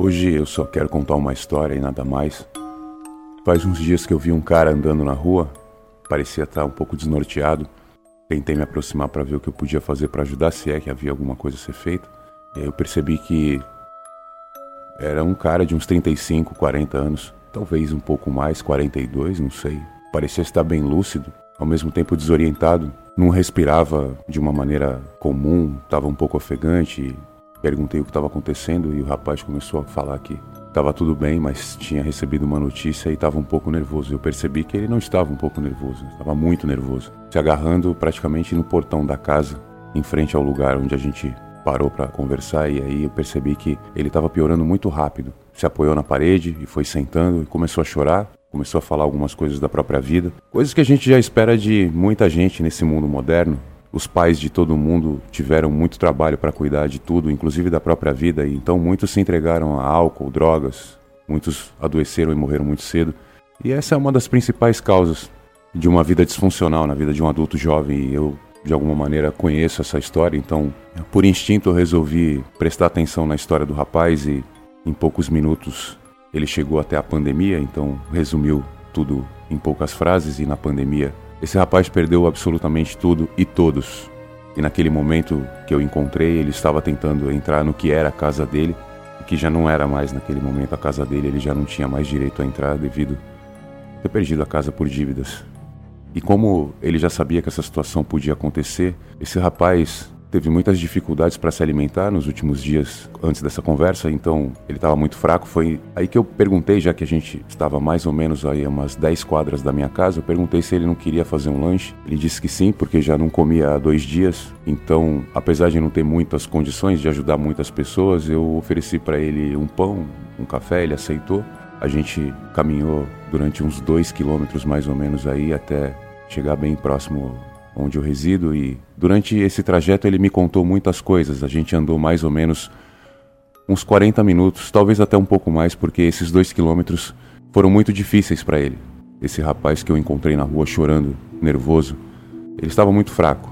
Hoje eu só quero contar uma história e nada mais. Faz uns dias que eu vi um cara andando na rua, parecia estar um pouco desnorteado. Tentei me aproximar para ver o que eu podia fazer para ajudar, se é que havia alguma coisa a ser feita. Eu percebi que era um cara de uns 35, 40 anos, talvez um pouco mais, 42, não sei. Parecia estar bem lúcido, ao mesmo tempo desorientado. Não respirava de uma maneira comum, estava um pouco ofegante. Perguntei o que estava acontecendo e o rapaz começou a falar que estava tudo bem, mas tinha recebido uma notícia e estava um pouco nervoso. Eu percebi que ele não estava um pouco nervoso, estava muito nervoso, se agarrando praticamente no portão da casa, em frente ao lugar onde a gente parou para conversar e aí eu percebi que ele estava piorando muito rápido. Se apoiou na parede e foi sentando e começou a chorar, começou a falar algumas coisas da própria vida, coisas que a gente já espera de muita gente nesse mundo moderno, os pais de todo mundo tiveram muito trabalho para cuidar de tudo, inclusive da própria vida, e então muitos se entregaram a álcool, drogas, muitos adoeceram e morreram muito cedo. E essa é uma das principais causas de uma vida disfuncional na vida de um adulto jovem, e eu de alguma maneira conheço essa história, então por instinto eu resolvi prestar atenção na história do rapaz e em poucos minutos ele chegou até a pandemia, então resumiu tudo em poucas frases e na pandemia esse rapaz perdeu absolutamente tudo e todos. E naquele momento que eu encontrei, ele estava tentando entrar no que era a casa dele, que já não era mais naquele momento a casa dele, ele já não tinha mais direito a entrar devido a ter perdido a casa por dívidas. E como ele já sabia que essa situação podia acontecer, esse rapaz teve muitas dificuldades para se alimentar nos últimos dias antes dessa conversa, então ele estava muito fraco. Foi aí que eu perguntei, já que a gente estava mais ou menos aí a umas 10 quadras da minha casa, eu perguntei se ele não queria fazer um lanche. Ele disse que sim, porque já não comia há dois dias. Então, apesar de não ter muitas condições de ajudar muitas pessoas, eu ofereci para ele um pão, um café, ele aceitou. A gente caminhou durante uns dois quilômetros mais ou menos aí até chegar bem próximo onde eu resido e durante esse trajeto ele me contou muitas coisas. A gente andou mais ou menos uns 40 minutos, talvez até um pouco mais, porque esses dois quilômetros foram muito difíceis para ele. Esse rapaz que eu encontrei na rua chorando, nervoso, ele estava muito fraco,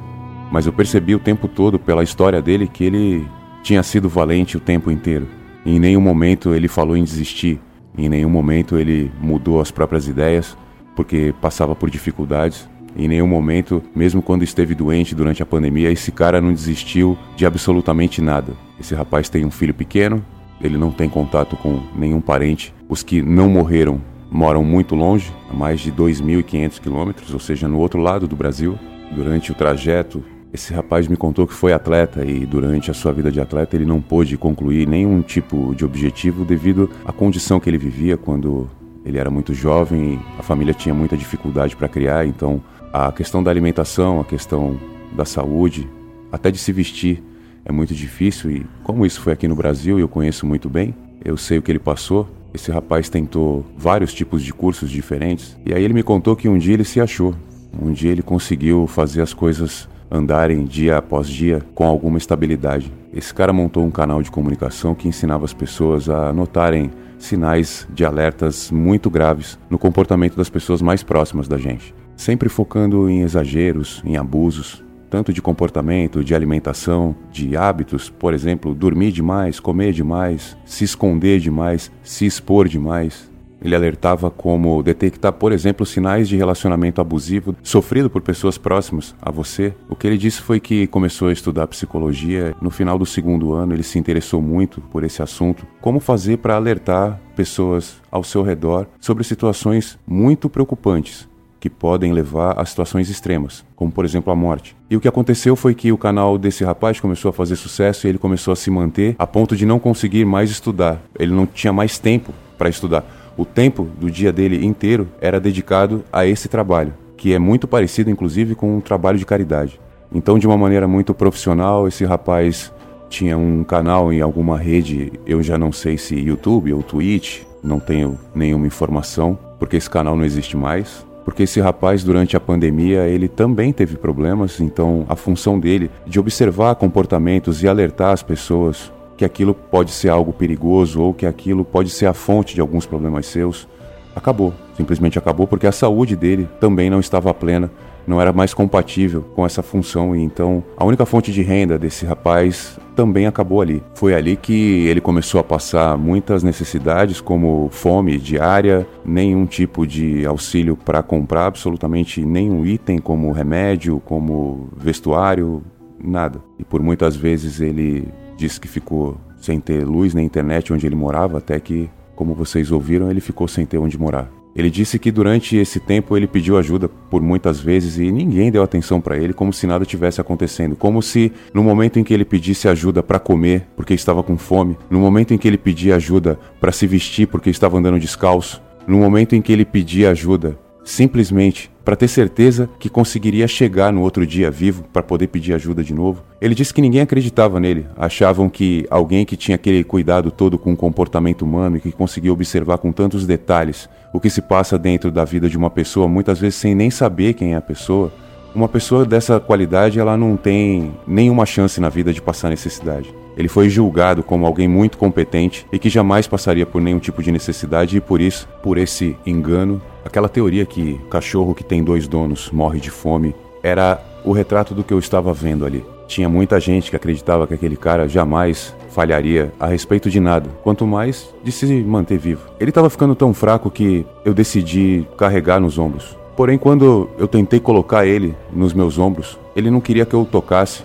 mas eu percebi o tempo todo pela história dele que ele tinha sido valente o tempo inteiro. em nenhum momento ele falou em desistir, em nenhum momento ele mudou as próprias ideias, porque passava por dificuldades. Em nenhum momento, mesmo quando esteve doente durante a pandemia, esse cara não desistiu de absolutamente nada. Esse rapaz tem um filho pequeno, ele não tem contato com nenhum parente. Os que não morreram moram muito longe, a mais de 2.500 quilômetros, ou seja, no outro lado do Brasil. Durante o trajeto, esse rapaz me contou que foi atleta e durante a sua vida de atleta ele não pôde concluir nenhum tipo de objetivo devido à condição que ele vivia quando ele era muito jovem, a família tinha muita dificuldade para criar, então a questão da alimentação, a questão da saúde, até de se vestir é muito difícil e como isso foi aqui no Brasil e eu conheço muito bem, eu sei o que ele passou. Esse rapaz tentou vários tipos de cursos diferentes e aí ele me contou que um dia ele se achou. Um dia ele conseguiu fazer as coisas andarem dia após dia com alguma estabilidade. Esse cara montou um canal de comunicação que ensinava as pessoas a notarem sinais de alertas muito graves no comportamento das pessoas mais próximas da gente sempre focando em exageros, em abusos, tanto de comportamento, de alimentação, de hábitos, por exemplo, dormir demais, comer demais, se esconder demais, se expor demais. Ele alertava como detectar, por exemplo, sinais de relacionamento abusivo sofrido por pessoas próximas a você. O que ele disse foi que começou a estudar psicologia. No final do segundo ano, ele se interessou muito por esse assunto. Como fazer para alertar pessoas ao seu redor sobre situações muito preocupantes que podem levar a situações extremas, como por exemplo a morte. E o que aconteceu foi que o canal desse rapaz começou a fazer sucesso e ele começou a se manter a ponto de não conseguir mais estudar. Ele não tinha mais tempo para estudar. O tempo do dia dele inteiro era dedicado a esse trabalho, que é muito parecido inclusive com um trabalho de caridade. Então, de uma maneira muito profissional, esse rapaz tinha um canal em alguma rede, eu já não sei se YouTube ou Twitch, não tenho nenhuma informação, porque esse canal não existe mais porque esse rapaz durante a pandemia ele também teve problemas, então a função dele de observar comportamentos e alertar as pessoas que aquilo pode ser algo perigoso ou que aquilo pode ser a fonte de alguns problemas seus, acabou. Simplesmente acabou porque a saúde dele também não estava plena não era mais compatível com essa função e então a única fonte de renda desse rapaz também acabou ali. Foi ali que ele começou a passar muitas necessidades, como fome diária, nenhum tipo de auxílio para comprar absolutamente nenhum item, como remédio, como vestuário, nada. E por muitas vezes ele disse que ficou sem ter luz na internet onde ele morava, até que, como vocês ouviram, ele ficou sem ter onde morar. Ele disse que durante esse tempo ele pediu ajuda por muitas vezes e ninguém deu atenção para ele, como se nada tivesse acontecendo. Como se no momento em que ele pedisse ajuda para comer, porque estava com fome, no momento em que ele pedia ajuda para se vestir, porque estava andando descalço, no momento em que ele pedia ajuda simplesmente para ter certeza que conseguiria chegar no outro dia vivo para poder pedir ajuda de novo. Ele disse que ninguém acreditava nele, achavam que alguém que tinha aquele cuidado todo com o comportamento humano e que conseguia observar com tantos detalhes o que se passa dentro da vida de uma pessoa, muitas vezes sem nem saber quem é a pessoa. Uma pessoa dessa qualidade, ela não tem nenhuma chance na vida de passar necessidade. Ele foi julgado como alguém muito competente e que jamais passaria por nenhum tipo de necessidade e por isso, por esse engano, aquela teoria que cachorro que tem dois donos morre de fome era o retrato do que eu estava vendo ali. Tinha muita gente que acreditava que aquele cara jamais falharia a respeito de nada, quanto mais de se manter vivo. Ele estava ficando tão fraco que eu decidi carregar nos ombros. Porém, quando eu tentei colocar ele nos meus ombros, ele não queria que eu o tocasse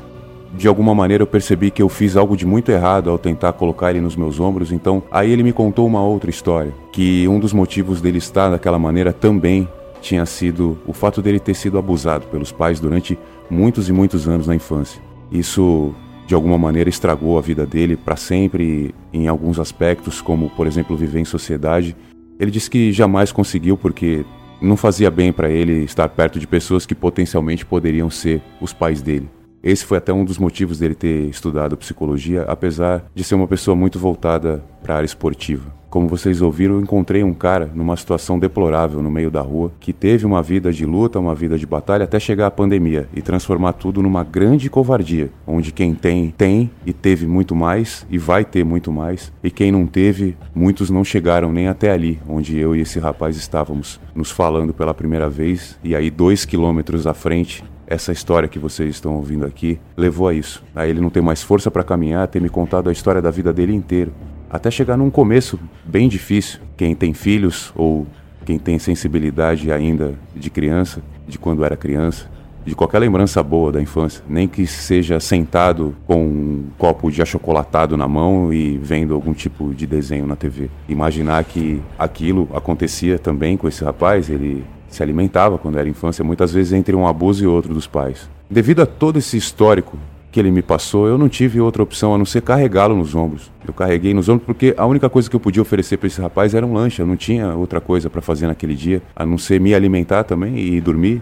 de alguma maneira eu percebi que eu fiz algo de muito errado ao tentar colocar ele nos meus ombros, então aí ele me contou uma outra história, que um dos motivos dele estar daquela maneira também tinha sido o fato dele ter sido abusado pelos pais durante muitos e muitos anos na infância. Isso de alguma maneira estragou a vida dele para sempre em alguns aspectos, como por exemplo viver em sociedade. Ele disse que jamais conseguiu porque não fazia bem para ele estar perto de pessoas que potencialmente poderiam ser os pais dele. Esse foi até um dos motivos dele ter estudado psicologia, apesar de ser uma pessoa muito voltada para a área esportiva. Como vocês ouviram, eu encontrei um cara numa situação deplorável no meio da rua, que teve uma vida de luta, uma vida de batalha até chegar a pandemia e transformar tudo numa grande covardia, onde quem tem, tem e teve muito mais e vai ter muito mais, e quem não teve, muitos não chegaram nem até ali, onde eu e esse rapaz estávamos nos falando pela primeira vez, e aí dois quilômetros à frente essa história que vocês estão ouvindo aqui levou a isso. A ele não ter mais força para caminhar, ter me contado a história da vida dele inteiro. Até chegar num começo bem difícil. Quem tem filhos ou quem tem sensibilidade ainda de criança, de quando era criança, de qualquer lembrança boa da infância, nem que seja sentado com um copo de achocolatado na mão e vendo algum tipo de desenho na TV. Imaginar que aquilo acontecia também com esse rapaz, ele se alimentava quando era infância, muitas vezes entre um abuso e outro dos pais. Devido a todo esse histórico que ele me passou, eu não tive outra opção a não ser carregá-lo nos ombros. Eu carreguei nos ombros porque a única coisa que eu podia oferecer para esse rapaz era um lanche. Eu não tinha outra coisa para fazer naquele dia, a não ser me alimentar também e dormir.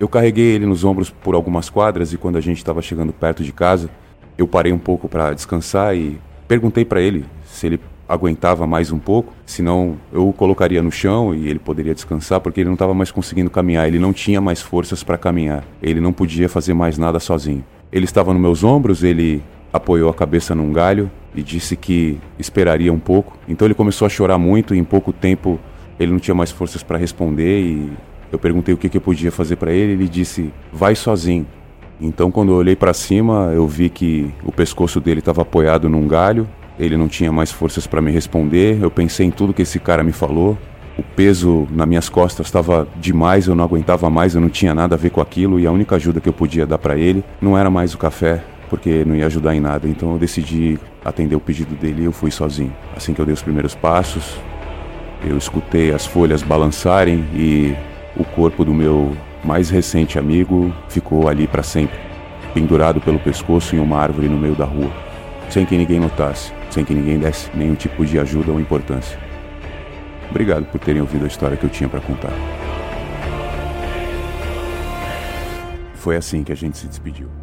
Eu carreguei ele nos ombros por algumas quadras e quando a gente estava chegando perto de casa, eu parei um pouco para descansar e perguntei para ele se ele aguentava mais um pouco, senão eu o colocaria no chão e ele poderia descansar porque ele não estava mais conseguindo caminhar, ele não tinha mais forças para caminhar, ele não podia fazer mais nada sozinho. Ele estava nos meus ombros, ele apoiou a cabeça num galho e disse que esperaria um pouco. Então ele começou a chorar muito e em pouco tempo ele não tinha mais forças para responder e eu perguntei o que, que eu podia fazer para ele, ele disse: "Vai sozinho". Então quando eu olhei para cima, eu vi que o pescoço dele estava apoiado num galho ele não tinha mais forças para me responder. Eu pensei em tudo que esse cara me falou. O peso nas minhas costas estava demais, eu não aguentava mais, eu não tinha nada a ver com aquilo e a única ajuda que eu podia dar para ele não era mais o café, porque não ia ajudar em nada. Então eu decidi atender o pedido dele e eu fui sozinho. Assim que eu dei os primeiros passos, eu escutei as folhas balançarem e o corpo do meu mais recente amigo ficou ali para sempre, pendurado pelo pescoço em uma árvore no meio da rua, sem que ninguém notasse sem que ninguém desse nenhum tipo de ajuda ou importância. Obrigado por terem ouvido a história que eu tinha para contar. Foi assim que a gente se despediu.